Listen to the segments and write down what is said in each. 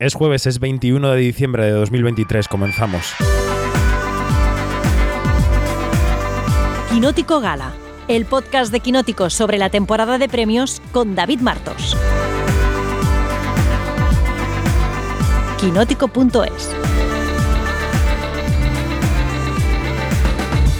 Es jueves, es 21 de diciembre de 2023, comenzamos. Quinótico Gala, el podcast de Quinótico sobre la temporada de premios con David Martos. Quinótico.es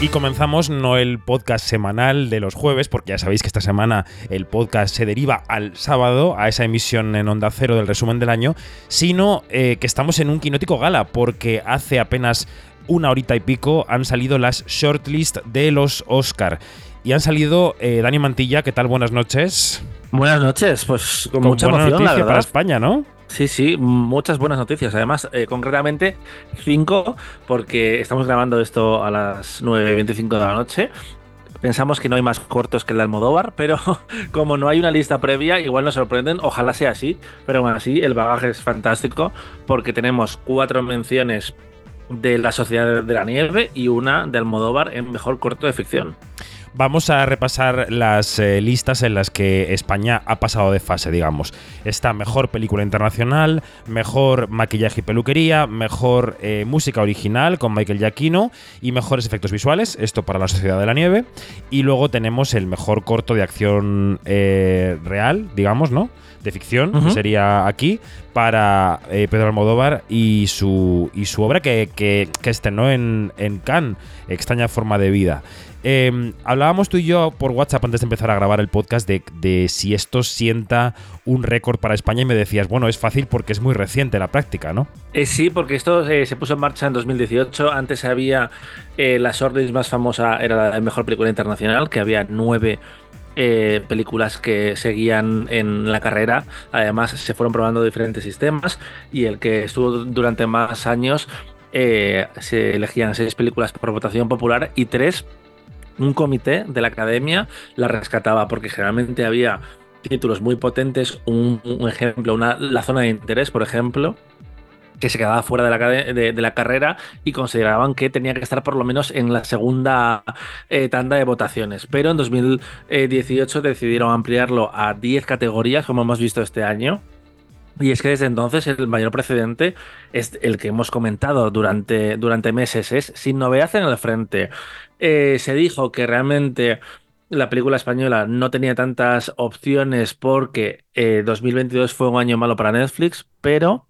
Y comenzamos no el podcast semanal de los jueves, porque ya sabéis que esta semana el podcast se deriva al sábado, a esa emisión en Onda Cero del resumen del año, sino eh, que estamos en un quinótico gala, porque hace apenas una horita y pico han salido las shortlist de los Oscar. Y han salido eh, Dani Mantilla, ¿qué tal? Buenas noches. Buenas noches, pues con, Con mucha emoción, la noticia verdad. para España, ¿no? Sí, sí, muchas buenas noticias. Además, eh, concretamente cinco, porque estamos grabando esto a las 9.25 de la noche. Pensamos que no hay más cortos que el de Almodóvar, pero como no hay una lista previa, igual nos sorprenden. Ojalá sea así, pero aún así el bagaje es fantástico porque tenemos cuatro menciones de La Sociedad de la Nieve y una de Almodóvar en Mejor Corto de Ficción. Vamos a repasar las eh, listas en las que España ha pasado de fase, digamos. Está mejor película internacional, mejor maquillaje y peluquería, mejor eh, música original con Michael Giacchino y mejores efectos visuales, esto para la Sociedad de la Nieve. Y luego tenemos el mejor corto de acción eh, real, digamos, ¿no? De ficción, que sería aquí, para eh, Pedro Almodóvar y su, y su obra que, que, que estrenó en, en Cannes, Extraña Forma de Vida. Eh, hablábamos tú y yo por WhatsApp antes de empezar a grabar el podcast de, si esto sienta un récord para España y me decías, bueno, es fácil porque es muy reciente la práctica, ¿no? Eh, sí, porque esto eh, se puso en marcha en 2018. Antes había eh, la shortlist más famosa, era la mejor película internacional, que había nueve eh, películas que seguían en la carrera. Además, se fueron probando diferentes sistemas y el que estuvo durante más años se elegían seis películas por votación popular y tres un comité de la academia la rescataba porque generalmente había títulos muy potentes, un, ejemplo, una, la zona de interés, por ejemplo, que se quedaba fuera de la, de, la carrera y consideraban que tenía que estar por lo menos en la segunda eh, tanda de votaciones. Pero en 2018 decidieron ampliarlo a 10 categorías, como hemos visto este año. Y es que desde entonces el mayor precedente es el que hemos comentado durante, durante meses, es sin novedad en el frente. Eh, se dijo que realmente la película española no tenía tantas opciones porque eh, 2022 fue un año malo para Netflix, pero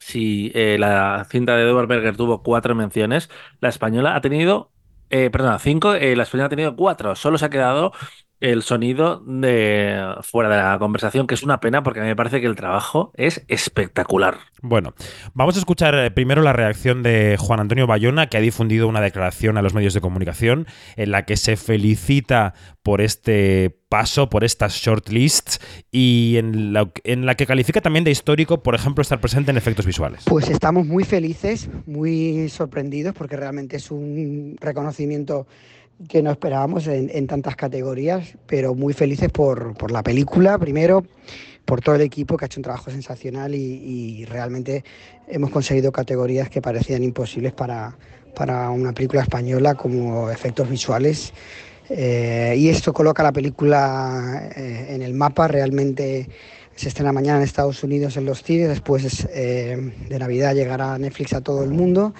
si eh, la cinta de Edward Berger tuvo cuatro menciones, la española ha tenido, eh, perdona, cinco, eh, la española ha tenido cuatro, solo se ha quedado el sonido de fuera de la conversación, que es una pena porque a mí me parece que el trabajo es espectacular. Bueno, vamos a escuchar eh, primero la reacción de Juan Antonio Bayona, que ha difundido una declaración a los medios de comunicación en la que se felicita por este paso, por estas shortlists y en la, en la que califica también de histórico, por ejemplo, estar presente en efectos visuales. Pues estamos muy felices, muy sorprendidos porque realmente es un reconocimiento que no esperábamos en, en tantas categorías, pero muy felices por, por la película, primero, por todo el equipo que ha hecho un trabajo sensacional y, y realmente hemos conseguido categorías que parecían imposibles para, para una película española como efectos visuales. Eh, y esto coloca la película eh, en el mapa, realmente se estrena mañana en Estados Unidos en los cines, después eh, de Navidad llegará Netflix a todo el mundo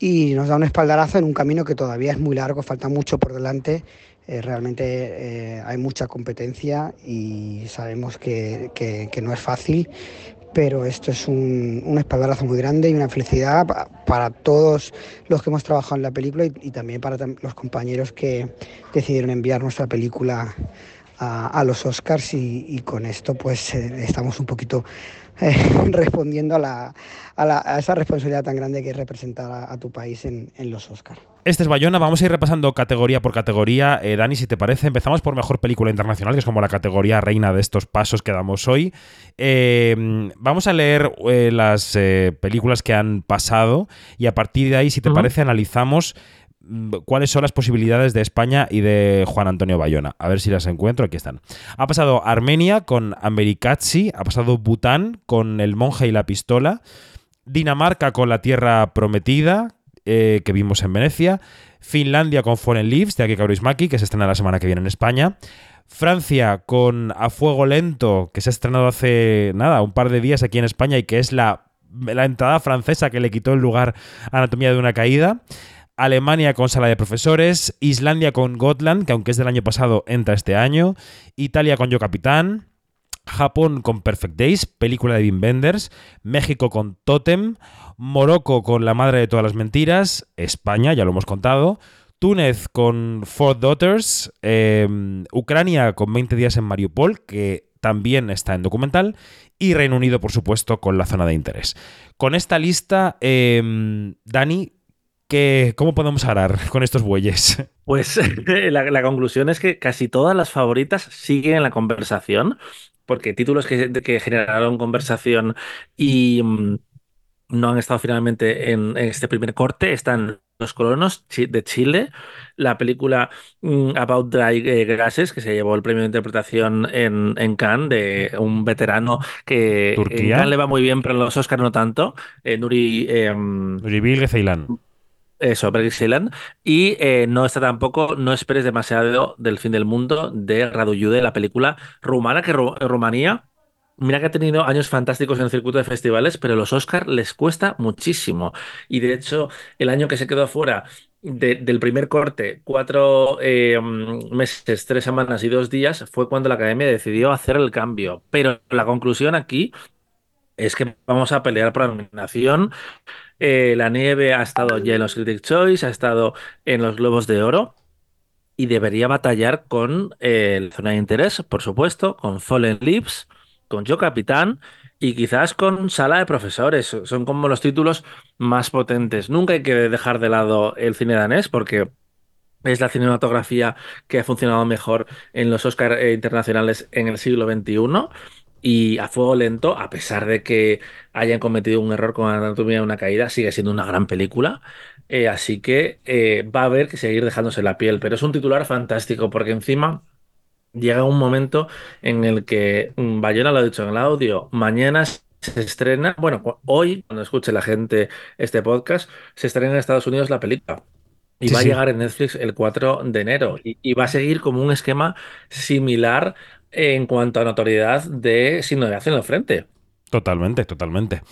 y nos da un espaldarazo en un camino que todavía es muy largo, falta mucho por delante. Eh, realmente eh, hay mucha competencia y sabemos que, que, no es fácil, pero esto es un, un espaldarazo muy grande y una felicidad pa, para todos los que hemos trabajado en la película y, también para los compañeros que decidieron enviar nuestra película a, a los Oscars y, y, con esto pues eh, estamos un poquito eh, respondiendo a, la, a, la, a, esa responsabilidad tan grande que es representar a, a tu país en, en, los Oscars. Este es Bayona, vamos a ir repasando categoría por categoría. Eh, Dani, si te parece, empezamos por Mejor Película Internacional, que es como la categoría reina de estos pasos que damos hoy. Eh, vamos a leer eh, las películas que han pasado y a partir de ahí, si te uh -huh. parece, analizamos cuáles son las posibilidades de España y de Juan Antonio Bayona. A ver si las encuentro. Aquí están. Ha pasado Armenia con Americazzi, ha pasado Bután con El monje y la pistola, Dinamarca con La tierra prometida, eh, que vimos en Venecia, Finlandia con Fallen Leaves de Aki Kaurismäki, que se estrena la semana que viene en España, Francia con A Fuego Lento, que se ha estrenado hace nada, un par de días aquí en España y que es la, la entrada francesa que le quitó el lugar Anatomía de una Caída. Alemania con Sala de Profesores, Islandia con Gotland, que aunque es del año pasado, entra este año, Italia con Yo Capitán, Japón con Perfect Days, película de Wim Wenders, México con Totem, Morocco con La Madre de todas las Mentiras, España, ya lo hemos contado, Túnez con Four Daughters, eh, Ucrania con 20 días en Mariupol, que también está en documental, y Reino Unido, por supuesto, con la zona de interés. Con esta lista, eh, Dani, ¿qué, ¿cómo podemos arar con estos bueyes? Pues la, la, conclusión es que casi todas las favoritas siguen en la conversación, porque títulos que, que generaron conversación y mm, no han estado finalmente en, en, este primer corte están Los colonos de Chile, la película mm, About Dry eh, Gases, que se llevó el premio de interpretación en, en Cannes, de un veterano que ¿Turquía? en Cannes le va muy bien, pero en los Oscars no tanto, eh, Nuri... Eh, Nuri Bilge Ceylan. Eso, Berg Ceylan. Y eh, no está tampoco, no esperes demasiado del fin del mundo de Raduyude, la película rumana, que Ru Rumanía, mira que ha tenido años fantásticos en el circuito de festivales, pero los Oscars les cuesta muchísimo. Y de hecho, el año que se quedó fuera de, del primer corte, cuatro eh, meses, tres semanas y dos días, fue cuando la Academia decidió hacer el cambio. Pero la conclusión aquí es que vamos a pelear por la nominación. Eh, la nieve ha estado ya en los Critics' Choice, ha estado en los Globos de Oro y debería batallar con eh, el Zona de Interés, por supuesto, con Fallen Leaves, con Yo Capitán y quizás con Sala de Profesores. Son como los títulos más potentes. Nunca hay que dejar de lado el cine danés porque es la cinematografía que ha funcionado mejor en los Oscars eh, internacionales en el siglo XXI. Y a fuego lento, a pesar de que hayan cometido un error con Anatomía de una caída, sigue siendo una gran película. Eh, así que eh, va a haber que seguir dejándose la piel. Pero es un titular fantástico porque encima llega un momento en el que mm, Bayona lo ha dicho en el audio, mañana se estrena, bueno, hoy, cuando escuche la gente este podcast, se estrena en Estados Unidos la película. Y Sí, va a llegar en Netflix el 4 de enero. Y, y va a seguir como un esquema similar en cuanto a notoriedad de Sin Novedad en el Frente. Totalmente, totalmente.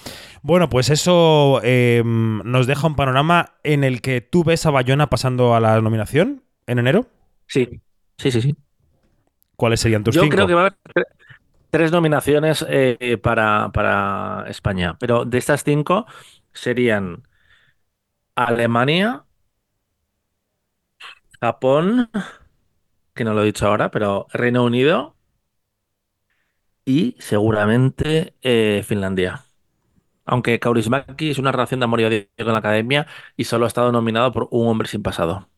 Bueno, pues eso eh, nos deja un panorama en el que tú ves a Bayona pasando a la nominación en enero. Sí, sí, sí, sí. ¿Cuáles serían tus Yo cinco? creo que va a haber tre- tres nominaciones eh, para, para España, pero de estas cinco serían Alemania, Japón, que no lo he dicho ahora, pero Reino Unido y seguramente eh, Finlandia. Aunque Kaurismäki es una relación de amor y odio con la academia y solo ha estado nominado por Un hombre sin pasado.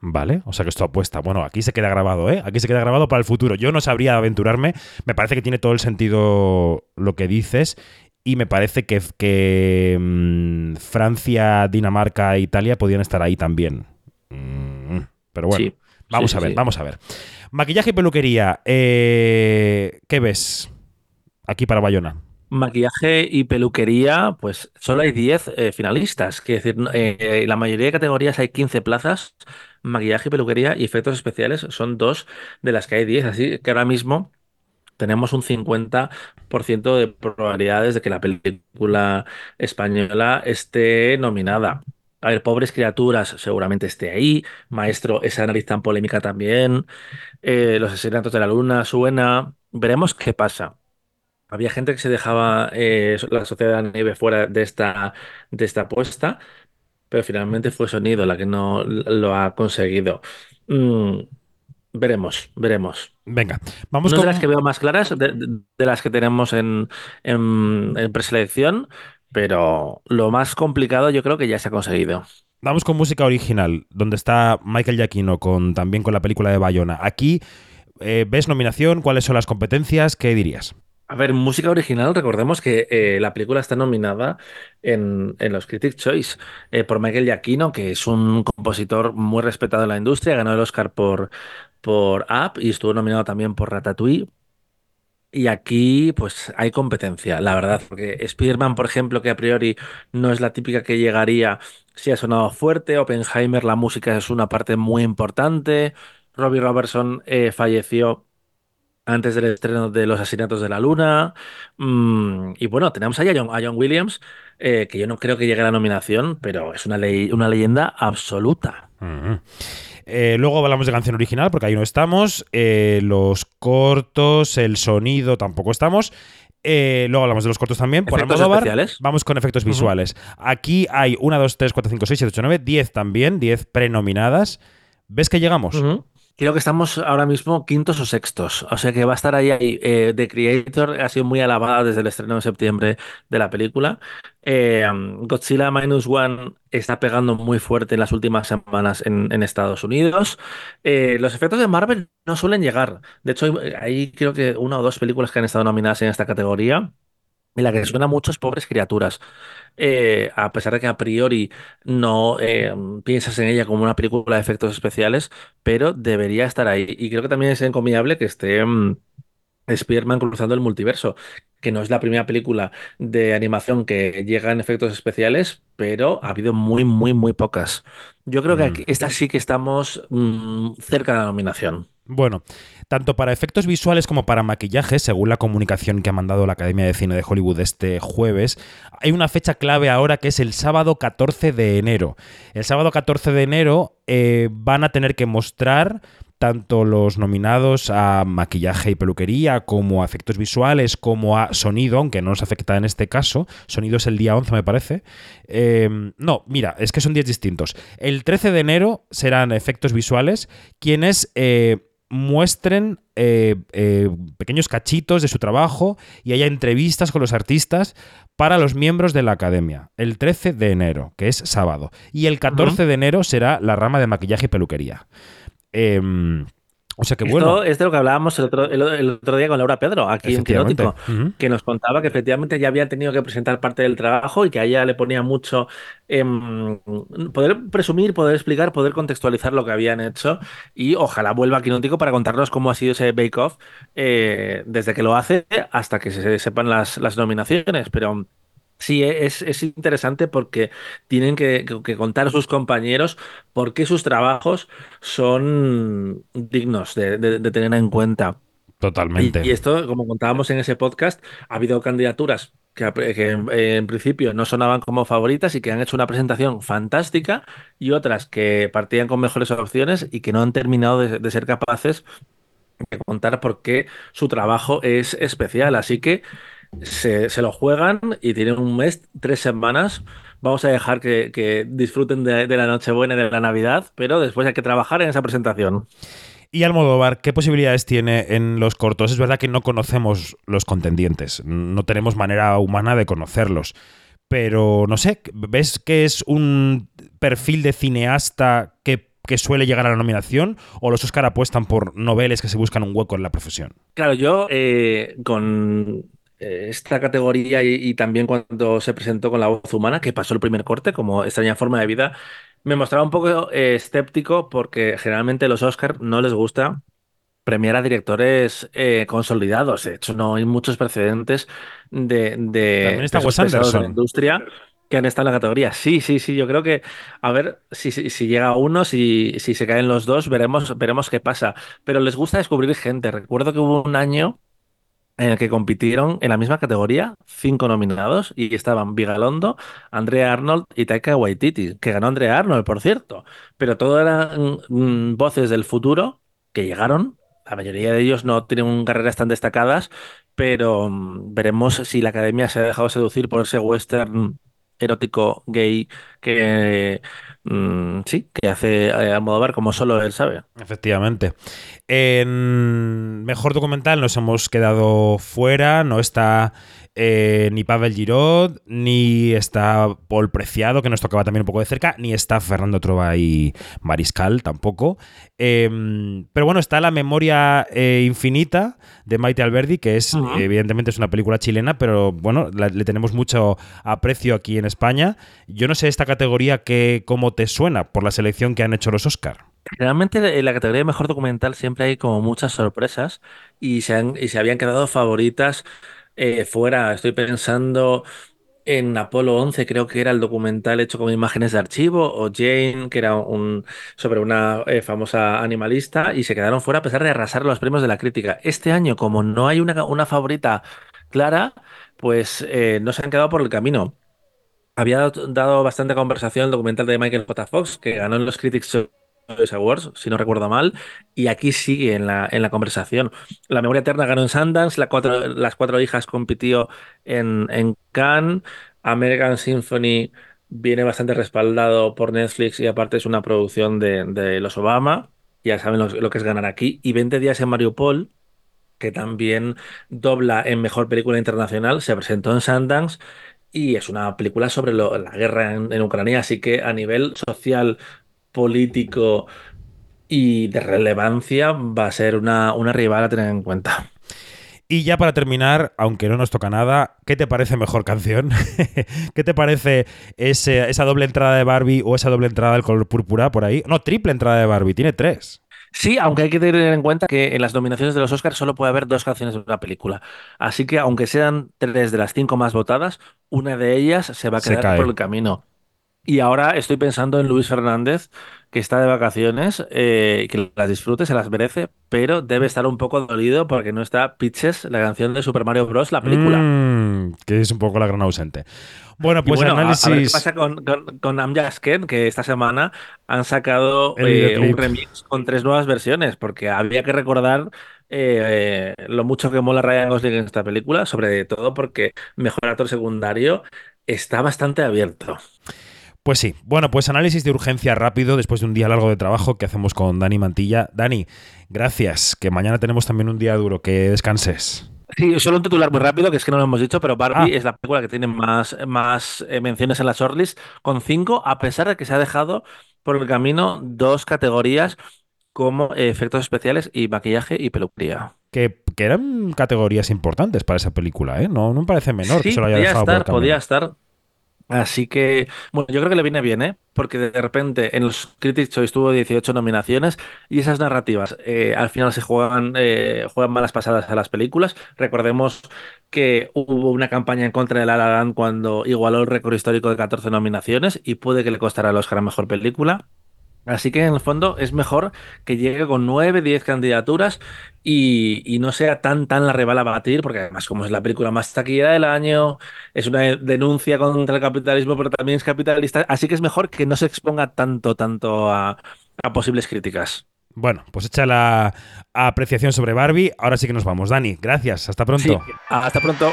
Vale, o sea que esto apuesta. Bueno, aquí se queda grabado, ¿eh? Aquí se queda grabado para el futuro. Yo no sabría aventurarme. Me parece que tiene todo el sentido lo que dices. Y me parece que, que mm, Francia, Dinamarca e Italia podían estar ahí también. Mm, pero bueno, Sí, vamos sí, a ver, sí. vamos a ver. Maquillaje y peluquería. eh, ¿Qué ves aquí para Bayona? Maquillaje y peluquería, pues solo hay 10 eh, finalistas. Quiere decir, eh, la mayoría de categorías hay 15 plazas. Maquillaje y peluquería y efectos especiales son dos de las que hay 10. Así que ahora mismo tenemos un 50% de probabilidades de que la película española esté nominada. A ver, Pobres Criaturas seguramente esté ahí. Maestro, esa nariz tan polémica también. Eh, Los Asesinatos de la Luna suena. Veremos qué pasa. Había gente que se dejaba eh, la Sociedad de la Nieve fuera de esta, de esta apuesta, pero finalmente fue Sonido la que no lo ha conseguido. Mm, veremos, veremos. Venga, vamos es con... de las que veo más claras, de, de- de las que tenemos en, en, en preselección, pero lo más complicado yo creo que ya se ha conseguido. Vamos con música original, donde está Michael Giacchino con, también con la película de Bayona. Aquí, eh, ¿ves nominación? ¿Cuáles son las competencias? ¿Qué dirías? A ver, música original, recordemos que eh, la película está nominada en, en los Critics' Choice eh, por Michael Giacchino, que es un compositor muy respetado en la industria, ganó el Oscar por, por Up y estuvo nominado también por Ratatouille. Y aquí, pues, hay competencia, la verdad, porque Spider-Man, por ejemplo, que a priori no es la típica que llegaría si ha sonado fuerte, Oppenheimer, la música es una parte muy importante, Robbie Robertson eh, falleció antes del estreno de Los Asesinatos de la Luna. Mm, y bueno, tenemos ahí a John, a John Williams, eh, que yo no creo que llegue a la nominación, pero es una, ley, una leyenda absoluta. Ujú. Eh, luego hablamos de canción original, porque ahí no estamos. Eh, los cortos, el sonido, tampoco estamos. Eh, luego hablamos de los cortos también. Por ¿Efectos Almodóvar, especiales? vamos con efectos visuales. Aquí hay 1, 2, 3, 4, 5, 6, 7, 8, 9, 10 también, 10 prenominadas. ¿Ves que llegamos? Ujú. Creo que estamos ahora mismo quintos o sextos, o sea que va a estar ahí. ahí. Eh, The Creator ha sido muy alabada desde el estreno de septiembre de la película. Eh, um, Godzilla Minus One está pegando muy fuerte en las últimas semanas en, Estados Unidos. Eh, los efectos de Marvel no suelen llegar. De hecho, hay, hay creo que una o dos películas que han estado nominadas en esta categoría. Y la que suena mucho es Pobres Criaturas. Eh, a pesar de que a priori no eh, piensas en ella como una película de efectos especiales, pero debería estar ahí. Y creo que también es encomiable que esté mm, Spider-Man cruzando el multiverso, que no es la primera película de animación que llega en efectos especiales, pero ha habido muy, muy, muy pocas. Yo creo que Mm. aquí, esta sí que estamos mm, cerca de la nominación. Bueno, tanto para efectos visuales como para maquillaje, según la comunicación que ha mandado la Academia de Cine de Hollywood este jueves, hay una fecha clave ahora que es el sábado 14 de enero. El sábado 14 de enero eh, van a tener que mostrar tanto los nominados a maquillaje y peluquería como a efectos visuales como a sonido, aunque no nos afecta en este caso. Sonido es el día 11 me parece. Eh, no, mira, es que son días distintos. El 13 de enero serán efectos visuales quienes... eh, muestren eh, eh, pequeños cachitos de su trabajo y haya entrevistas con los artistas para los miembros de la academia. El 13 de enero, que es sábado. Y el 14 de enero será la rama de maquillaje y peluquería. Em, o sea que Esto bueno. es de lo que hablábamos el otro, el, el otro día con Laura Pedro, aquí en. Quinótico. Que nos contaba que efectivamente ya había tenido que presentar parte del trabajo y que a ella le ponía mucho em, poder presumir, poder explicar, poder contextualizar lo que habían hecho y ojalá vuelva a Quinótico para contarnos cómo ha sido ese Bake Off eh, desde que lo hace hasta que se sepan las, las nominaciones, pero... Sí, es, es interesante porque tienen que, que- que contar a sus compañeros por qué sus trabajos son dignos de, de- de tener en cuenta. Totalmente. Y, y esto, como contábamos en ese podcast, ha habido candidaturas que, a- que en, en principio no sonaban como favoritas y que han hecho una presentación fantástica y otras que partían con mejores opciones y que no han terminado de, de ser capaces de contar por qué su trabajo es especial. Así que se, se lo juegan y tienen un mes, tres semanas. Vamos a dejar que, que disfruten de, de la Nochebuena y de la Navidad, pero después hay que trabajar en esa presentación. Y Almodóvar, ¿qué posibilidades tiene en los cortos? Es verdad que no conocemos los contendientes, no tenemos manera humana de conocerlos. Pero no sé, ¿ves que es un perfil de cineasta que, que suele llegar a la nominación? ¿O los Oscar apuestan por noveles que se buscan un hueco en la profesión? Claro, yo eh, con esta categoría y, y también cuando se presentó con la voz humana, que pasó el primer corte como extraña forma de vida, me mostraba un poco eh, escéptico porque generalmente los Oscar no les gusta premiar a directores eh, consolidados. De hecho, no hay muchos precedentes de, de También está Wes de la Anderson. industria que han estado en la categoría. Sí, sí, sí. Yo creo que a ver si, si, si llega uno, si, si se caen los dos, veremos, veremos qué pasa. Pero les gusta descubrir gente. Recuerdo que hubo un año en el que compitieron en la misma categoría cinco nominados y estaban Vigalondo, Andrea Arnold y Taika Waititi, que ganó Andrea Arnold, por cierto. Pero todo eran mm, voces del futuro que llegaron. La mayoría de ellos no tienen carreras tan destacadas, pero mm, veremos si la academia se ha dejado seducir por ese western erótico gay que mm, sí, que hace eh, Almodóvar como solo él sabe. Efectivamente. En mejor documental nos hemos quedado fuera, no está eh, ni Pavel Girod, ni está Paul Preciado, que nos tocaba también un poco de cerca, ni está Fernando Trova y Mariscal tampoco. Eh, pero bueno, está La memoria eh, infinita de Maite Alberdi, que es, evidentemente, es una película chilena, pero bueno, la- le tenemos mucho aprecio aquí en España. Yo no sé esta categoría que, cómo te suena por la selección que han hecho los Oscar. Realmente en la categoría de mejor documental siempre hay como muchas sorpresas y se, han- y se habían quedado favoritas eh, fuera. Estoy pensando en Apolo 11, creo que era el documental hecho con imágenes de archivo, o Jane, que era un sobre una eh, famosa animalista, y se quedaron fuera a pesar de arrasar los premios de la crítica. Este año, como no hay una, una favorita clara, pues eh, no se han quedado por el camino. Había dado bastante conversación el documental de Michael J. Fox, que ganó en los Critics Choice Awards, si no recuerdo mal, y aquí sigue en la, en la conversación. La memoria eterna ganó en Sundance, la cuatro, las cuatro hijas compitió en, en Cannes, American Symphony viene bastante respaldado por Netflix y aparte es una producción de, de los Obama, ya saben lo, lo, que es ganar aquí, y 20 días en Mariupol, que también dobla en Mejor Película Internacional, se presentó en Sundance y es una película sobre lo, la guerra en, en, Ucrania, así que a nivel social, político y de relevancia va a ser una, una rival a tener en cuenta. Y ya para terminar, aunque no nos toca nada, ¿qué te parece mejor canción? ¿Qué te parece ese, esa doble entrada de Barbie o esa doble entrada del color púrpura por ahí? No, triple entrada de Barbie, tiene tres. Sí, aunque hay que tener en cuenta que en las nominaciones de los Oscars solo puede haber dos canciones de una película. Así que aunque sean tres de las cinco más votadas, una de ellas se va a quedar por el camino. Y ahora estoy pensando en Luis Fernández, que está de vacaciones, eh, que las disfrute, se las merece, pero debe estar un poco dolido porque no está Pitches, la canción de Super Mario Bros., la película. Mm, que es un poco la gran ausente. Bueno, pues bueno, análisis. A, a, ver qué pasa con, con, con Amjasken, que esta semana han sacado eh, un remix con tres nuevas versiones, porque había que recordar eh, lo mucho que mola Ryan Gosling en esta película, sobre todo porque mejor actor secundario está bastante abierto. Pues sí, bueno, pues análisis de urgencia rápido después de un día largo de trabajo que hacemos con Dani Mantilla. Dani, gracias, que mañana tenemos también un día duro, que descanses. Sí, solo un titular muy rápido, que es que no lo hemos dicho, pero Barbie ah. es la película que tiene más, más eh, menciones en la shortlist, con cinco, a pesar de que se ha dejado por el camino dos categorías como eh, efectos especiales y maquillaje y peluquería. Que, que, eran categorías importantes para esa película, ¿eh? No, no me parece menor sí, que se lo haya podía dejado estar, por el camino. podía estar. Así que, bueno, yo creo que le viene bien, ¿eh? Porque de repente en los Critics Choice tuvo 18 nominaciones y esas narrativas eh, al final se juegan, eh, juegan malas pasadas a las películas. Recordemos que hubo una campaña en contra de La La Land cuando igualó el récord histórico de 14 nominaciones y puede que le costará el Oscar a Mejor Película. Así que en el fondo es mejor que llegue con 9, 10 candidaturas y, y, no sea tan tan la rival a batir, porque además como es la película más taquillera del año, es una denuncia contra el capitalismo, pero también es capitalista, así que es mejor que no se exponga tanto, tanto a, a posibles críticas. Bueno, pues echa la apreciación sobre Barbie. Ahora sí que nos vamos. Dani, gracias. Hasta pronto. Sí, hasta pronto.